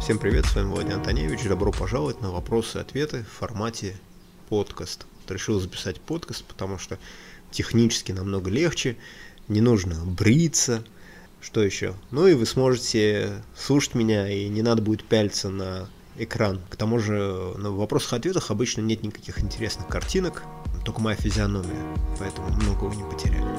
Всем привет, с вами Владимир Антоневич. Добро пожаловать на вопросы и ответы в формате подкаст. Вот решил записать подкаст, потому что технически намного легче, не нужно бриться, что еще. Ну и вы сможете слушать меня, и не надо будет пялиться на экран. К тому же на вопросах-ответах обычно нет никаких интересных картинок, только моя физиономия, поэтому многого не потеряли.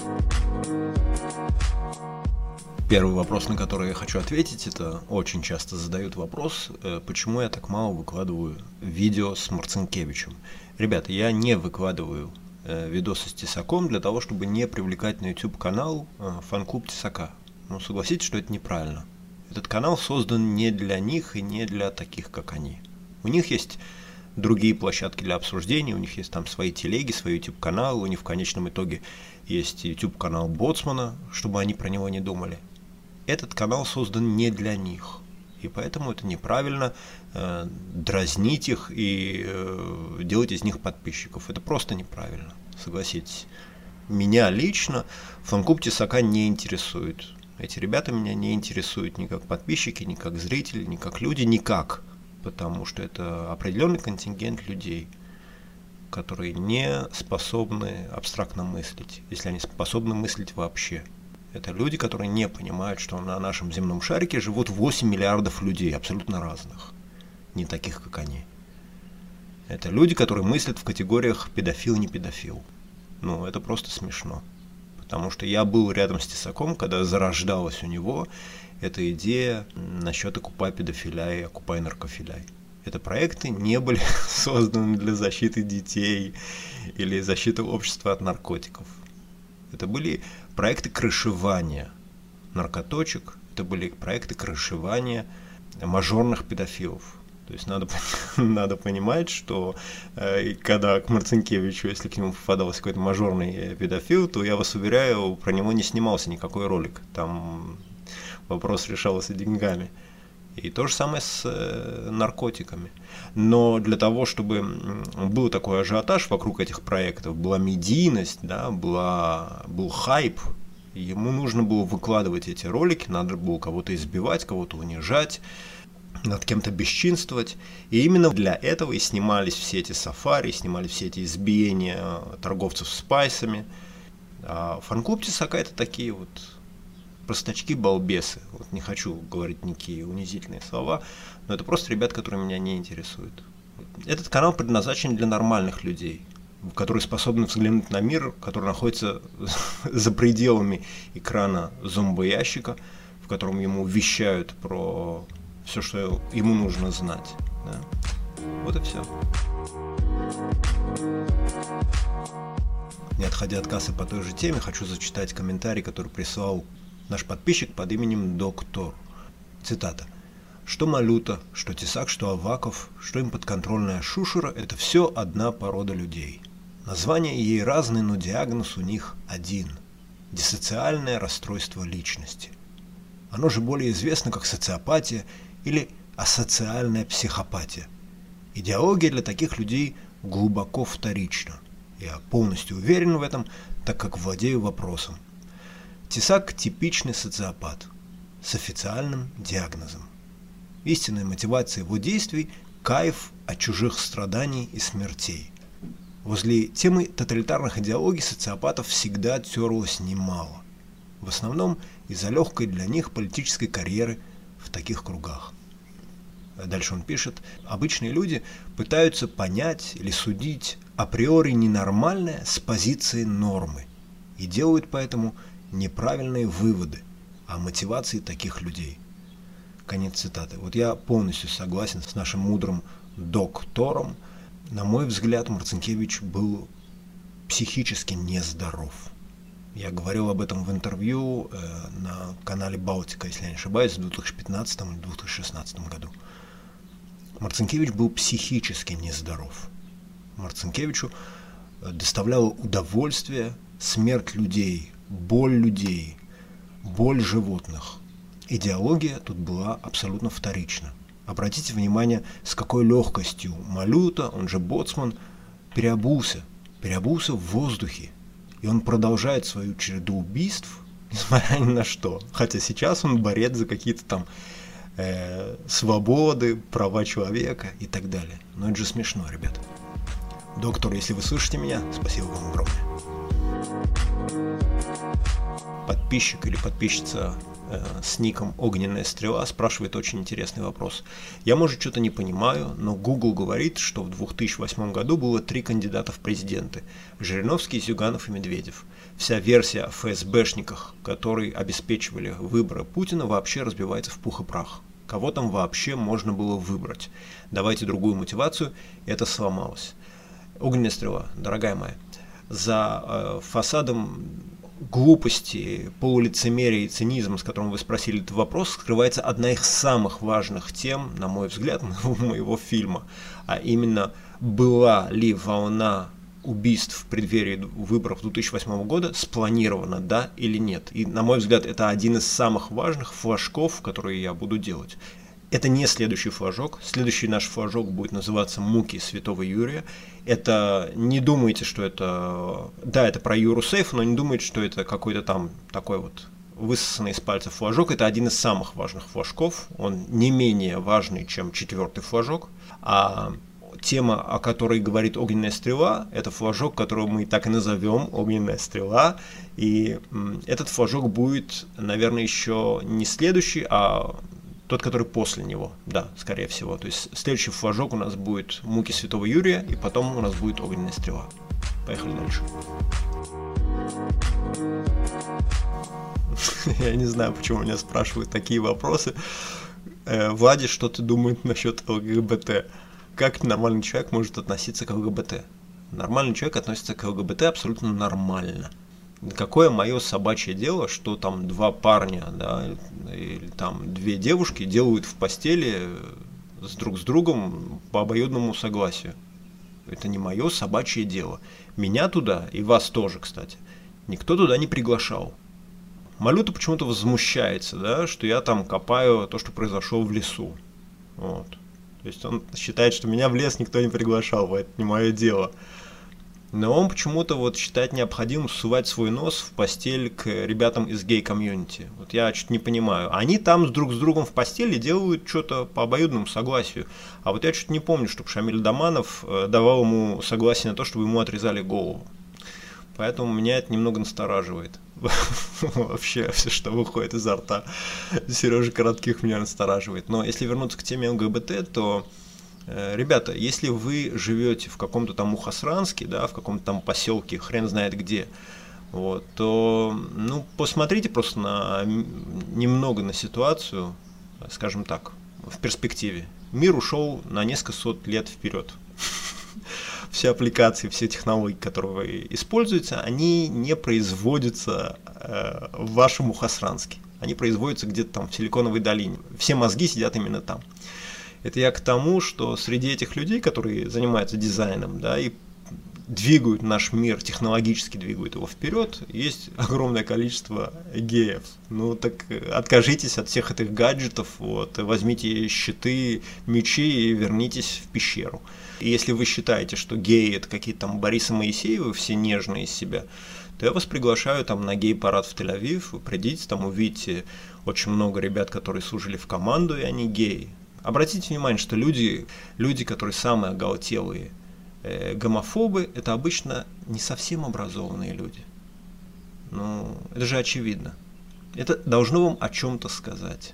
Первый вопрос, на который я хочу ответить, это очень часто задают вопрос, э, почему я так мало выкладываю видео с Марцинкевичем. Ребята, я не выкладываю э, видосы с Тесаком для того, чтобы не привлекать на YouTube канал э, фан-клуб Тесака. Ну, согласитесь, что это неправильно. Этот канал создан не для них и не для таких, как они. У них есть другие площадки для обсуждений, у них есть там свои телеги, свой YouTube-канал, у них в конечном итоге есть YouTube-канал Боцмана, чтобы они про него не думали этот канал создан не для них. И поэтому это неправильно э, дразнить их и э, делать из них подписчиков. Это просто неправильно, согласитесь. Меня лично фан-клуб Тесака не интересует. Эти ребята меня не интересуют ни как подписчики, ни как зрители, ни как люди, никак. Потому что это определенный контингент людей, которые не способны абстрактно мыслить, если они способны мыслить вообще. Это люди, которые не понимают, что на нашем земном шарике живут 8 миллиардов людей, абсолютно разных, не таких, как они. Это люди, которые мыслят в категориях педофил-не педофил. Ну, это просто смешно. Потому что я был рядом с Тесаком, когда зарождалась у него эта идея насчет окупай педофиляй, окупай наркофиляй. Это проекты не были созданы для защиты детей или защиты общества от наркотиков. Это были проекты крышевания наркоточек, это были проекты крышевания мажорных педофилов. То есть надо, надо понимать, что э, когда к Марцинкевичу, если к нему попадался какой-то мажорный педофил, то я вас уверяю, про него не снимался никакой ролик. Там вопрос решался деньгами. И то же самое с э, наркотиками. Но для того, чтобы был такой ажиотаж вокруг этих проектов, была медийность, да, была, был хайп, ему нужно было выкладывать эти ролики, надо было кого-то избивать, кого-то унижать, над кем-то бесчинствовать. И именно для этого и снимались все эти сафари, снимались все эти избиения торговцев спайсами. А фан-клуб Тесака это такие вот простачки-балбесы. Вот не хочу говорить никакие унизительные слова, но это просто ребят, которые меня не интересуют. Этот канал предназначен для нормальных людей, которые способны взглянуть на мир, который находится за пределами экрана зомбоящика, в котором ему вещают про все, что ему нужно знать. Да. Вот и все. Не отходя от кассы по той же теме, хочу зачитать комментарий, который прислал наш подписчик под именем Доктор. Цитата. Что Малюта, что Тесак, что Аваков, что им подконтрольная Шушера – это все одна порода людей. Названия ей разные, но диагноз у них один – диссоциальное расстройство личности. Оно же более известно как социопатия или асоциальная психопатия. Идеология для таких людей глубоко вторична. Я полностью уверен в этом, так как владею вопросом. Тесак – типичный социопат с официальным диагнозом. Истинная мотивация его действий – кайф от чужих страданий и смертей. Возле темы тоталитарных идеологий социопатов всегда терлось немало. В основном из-за легкой для них политической карьеры в таких кругах. Дальше он пишет, обычные люди пытаются понять или судить априори ненормальное с позиции нормы и делают поэтому неправильные выводы о мотивации таких людей. Конец цитаты. Вот я полностью согласен с нашим мудрым доктором. На мой взгляд, Марцинкевич был психически нездоров. Я говорил об этом в интервью э, на канале Балтика, если я не ошибаюсь, в 2015 или 2016 году. Марцинкевич был психически нездоров. Марцинкевичу э, доставляло удовольствие смерть людей, боль людей, боль животных. Идеология тут была абсолютно вторична. Обратите внимание, с какой легкостью Малюта, он же Боцман, переобулся, переобулся в воздухе И он продолжает свою череду убийств, несмотря ни на что. Хотя сейчас он борец за какие-то там э, свободы, права человека и так далее. Но это же смешно, ребята. Доктор, если вы слышите меня, спасибо вам огромное. Подписчик или подписчица э, с ником «Огненная стрела» спрашивает очень интересный вопрос. Я, может, что-то не понимаю, но Google говорит, что в 2008 году было три кандидата в президенты – Жириновский, Зюганов и Медведев. Вся версия о ФСБшниках, которые обеспечивали выборы Путина, вообще разбивается в пух и прах. Кого там вообще можно было выбрать? Давайте другую мотивацию, это сломалось. Огненная стрела, дорогая моя, за э, фасадом глупости, полулицемерия и цинизма, с которым вы спросили этот вопрос, скрывается одна из самых важных тем, на мой взгляд, моего фильма, а именно была ли волна убийств в преддверии выборов 2008 года спланирована, да или нет. И, на мой взгляд, это один из самых важных флажков, которые я буду делать. Это не следующий флажок. Следующий наш флажок будет называться «Муки святого Юрия». Это не думайте, что это... Да, это про Юру Сейф, но не думайте, что это какой-то там такой вот высосанный из пальца флажок. Это один из самых важных флажков. Он не менее важный, чем четвертый флажок. А тема, о которой говорит огненная стрела, это флажок, которого мы так и назовем огненная стрела. И этот флажок будет, наверное, еще не следующий, а тот, который после него, да, скорее всего. То есть следующий флажок у нас будет муки святого Юрия, и потом у нас будет огненная стрела. Поехали дальше. Я не знаю, почему меня спрашивают такие вопросы. Э, Влади, что ты думаешь насчет ЛГБТ? Как нормальный человек может относиться к ЛГБТ? Нормальный человек относится к ЛГБТ абсолютно нормально какое мое собачье дело, что там два парня, да, или там две девушки делают в постели с друг с другом по обоюдному согласию. Это не мое собачье дело. Меня туда, и вас тоже, кстати, никто туда не приглашал. Малюта почему-то возмущается, да, что я там копаю то, что произошло в лесу. Вот. То есть он считает, что меня в лес никто не приглашал, это не мое дело но он почему-то вот считает необходимым сувать свой нос в постель к ребятам из гей-комьюнити. Вот я что-то не понимаю. Они там друг с другом в постели делают что-то по обоюдному согласию. А вот я что-то не помню, чтобы Шамиль Даманов э, давал ему согласие на то, чтобы ему отрезали голову. Поэтому меня это немного настораживает. Вообще, все, что выходит изо рта Сережи Коротких, меня настораживает. Но если вернуться к теме ЛГБТ, то ребята, если вы живете в каком-то там Мухасранске, да, в каком-то там поселке, хрен знает где, вот, то, ну, посмотрите просто на, немного на ситуацию, скажем так, в перспективе. Мир ушел на несколько сот лет вперед. Все аппликации, все технологии, которые используются, они не производятся э, в вашем Мухасранске. Они производятся где-то там в Силиконовой долине. Все мозги сидят именно там. Это я к тому, что среди этих людей, которые занимаются дизайном, да, и двигают наш мир, технологически двигают его вперед, есть огромное количество геев. Ну так откажитесь от всех этих гаджетов, вот, возьмите щиты, мечи и вернитесь в пещеру. И если вы считаете, что геи это какие-то там Бориса Моисеевы, все нежные из себя, то я вас приглашаю там на гей-парад в Тель-Авив, придите, там увидите очень много ребят, которые служили в команду, и они геи. Обратите внимание, что люди, люди которые самые оголтелые э, гомофобы, это обычно не совсем образованные люди. Ну, это же очевидно. Это должно вам о чем-то сказать.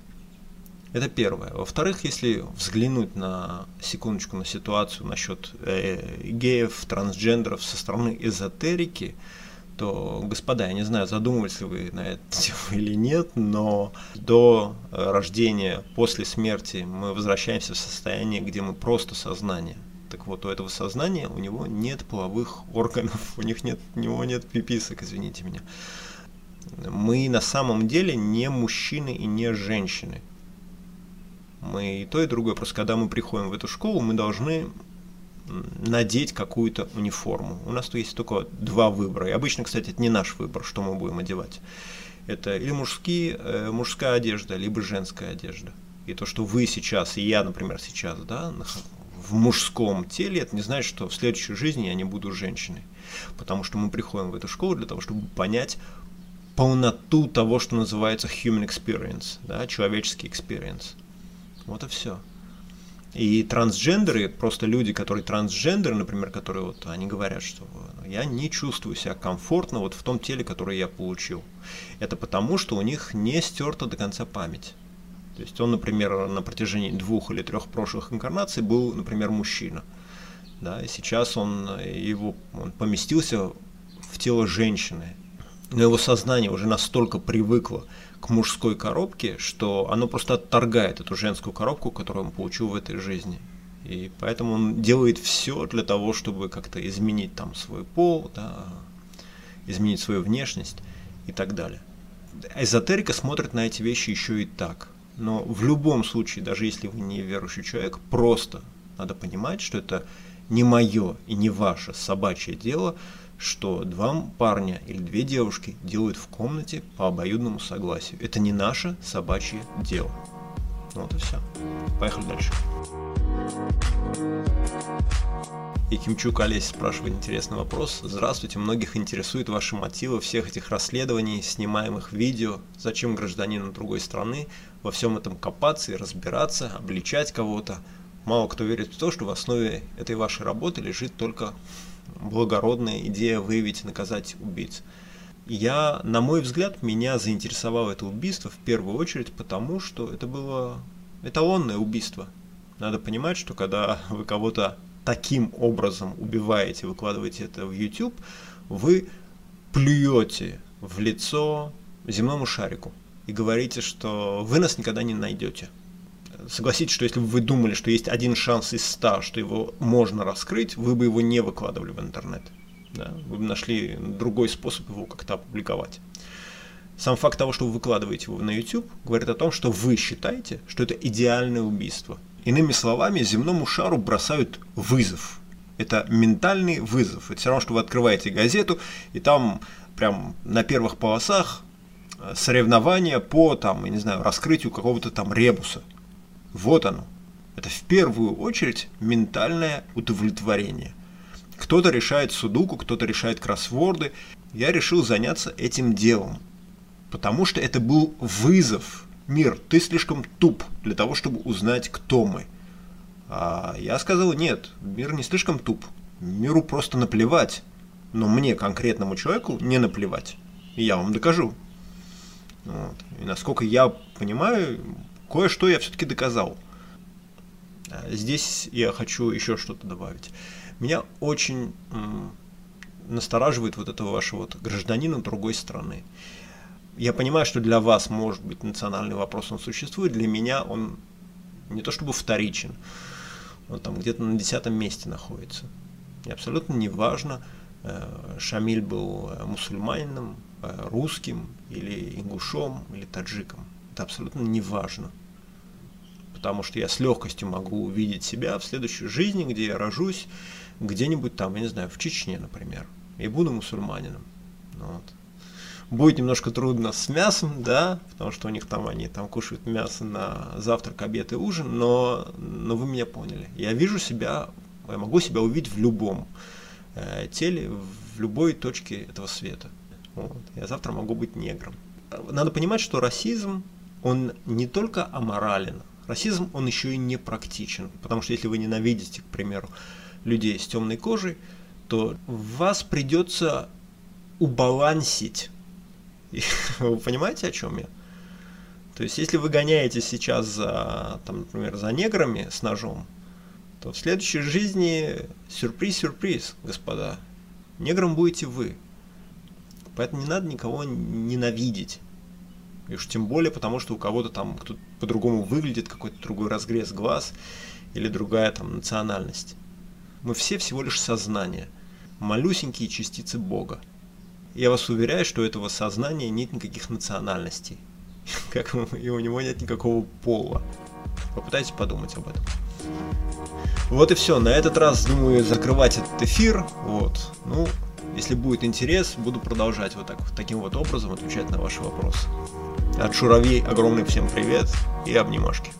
Это первое. Во-вторых, если взглянуть на секундочку на ситуацию насчет э, геев, трансгендеров со стороны эзотерики, то, господа, я не знаю, задумывались ли вы на это или нет, но до э, рождения, после смерти мы возвращаемся в состояние, где мы просто сознание. Так вот, у этого сознания у него нет половых органов, у них нет, у него нет пиписок, извините меня. Мы на самом деле не мужчины и не женщины. Мы и то, и другое. Просто когда мы приходим в эту школу, мы должны надеть какую-то униформу. У нас тут есть только два выбора. И обычно, кстати, это не наш выбор, что мы будем одевать. Это или мужские, э, мужская одежда, либо женская одежда. И то, что вы сейчас, и я, например, сейчас, да, в мужском теле, это не значит, что в следующей жизни я не буду женщиной. Потому что мы приходим в эту школу для того, чтобы понять полноту того, что называется human experience, да, человеческий experience. Вот и все. И трансгендеры, просто люди, которые трансгендеры, например, которые вот, они говорят, что я не чувствую себя комфортно вот в том теле, которое я получил. Это потому, что у них не стерта до конца память. То есть он, например, на протяжении двух или трех прошлых инкарнаций был, например, мужчина. Да, и сейчас он, его, он поместился в тело женщины. Но его сознание уже настолько привыкло к мужской коробке, что оно просто отторгает эту женскую коробку, которую он получил в этой жизни. И поэтому он делает все для того, чтобы как-то изменить там свой пол, да, изменить свою внешность и так далее. Эзотерика смотрит на эти вещи еще и так. Но в любом случае, даже если вы не верующий человек, просто надо понимать, что это не мое и не ваше собачье дело – что два парня или две девушки делают в комнате по обоюдному согласию. Это не наше собачье дело. Ну вот и все. Поехали дальше. И Кимчук Олесь спрашивает интересный вопрос. Здравствуйте, многих интересует ваши мотивы всех этих расследований, снимаемых видео. Зачем гражданину другой страны во всем этом копаться и разбираться, обличать кого-то? Мало кто верит в то, что в основе этой вашей работы лежит только благородная идея выявить и наказать убийц. Я, на мой взгляд, меня заинтересовало это убийство в первую очередь потому, что это было эталонное убийство. Надо понимать, что когда вы кого-то таким образом убиваете, выкладываете это в YouTube, вы плюете в лицо земному шарику и говорите, что вы нас никогда не найдете согласитесь, что если бы вы думали, что есть один шанс из ста, что его можно раскрыть, вы бы его не выкладывали в интернет. Да? Вы бы нашли другой способ его как-то опубликовать. Сам факт того, что вы выкладываете его на YouTube, говорит о том, что вы считаете, что это идеальное убийство. Иными словами, земному шару бросают вызов. Это ментальный вызов. Это все равно, что вы открываете газету, и там прям на первых полосах э, соревнования по, там, я не знаю, раскрытию какого-то там ребуса. Вот оно. Это в первую очередь ментальное удовлетворение. Кто-то решает судуку, кто-то решает кроссворды. Я решил заняться этим делом, потому что это был вызов. Мир, ты слишком туп для того, чтобы узнать, кто мы. А я сказал, нет, мир не слишком туп. Миру просто наплевать. Но мне, конкретному человеку, не наплевать. И я вам докажу. Вот. И насколько я понимаю, кое-что я все-таки доказал. А, здесь я хочу еще что-то добавить. Меня очень настораживает вот этого вашего вот гражданина другой страны. Я понимаю, что для вас, может быть, национальный вопрос он существует, для меня он не то чтобы вторичен, он там где-то на десятом месте находится. И абсолютно не важно, э, Шамиль был э, мусульманином, э, русским или ингушом или таджиком. Это абсолютно не важно потому что я с легкостью могу увидеть себя в следующей жизни, где я рожусь, где-нибудь там, я не знаю, в Чечне, например, и буду мусульманином. Ну вот. Будет немножко трудно с мясом, да, потому что у них там они там кушают мясо на завтрак, обед и ужин, но, но вы меня поняли. Я вижу себя, я могу себя увидеть в любом э, теле, в любой точке этого света. Вот. Я завтра могу быть негром. Надо понимать, что расизм, он не только аморален, Расизм, он еще и не практичен, потому что если вы ненавидите, к примеру, людей с темной кожей, то вас придется убалансить. Вы понимаете, о чем я? То есть, если вы гоняете сейчас за, там, например, за неграми с ножом, то в следующей жизни сюрприз-сюрприз, господа. Негром будете вы. Поэтому не надо никого ненавидеть. И уж тем более, потому что у кого-то там кто-то по-другому выглядит, какой-то другой разгрез глаз или другая там национальность. Мы все всего лишь сознание, малюсенькие частицы Бога. Я вас уверяю, что у этого сознания нет никаких национальностей, как и у него нет никакого пола. Попытайтесь подумать об этом. Вот и все. На этот раз, думаю, закрывать этот эфир. Вот. Ну, если будет интерес, буду продолжать вот так, таким вот образом отвечать на ваши вопросы. От Шуравей огромный всем привет и обнимашки.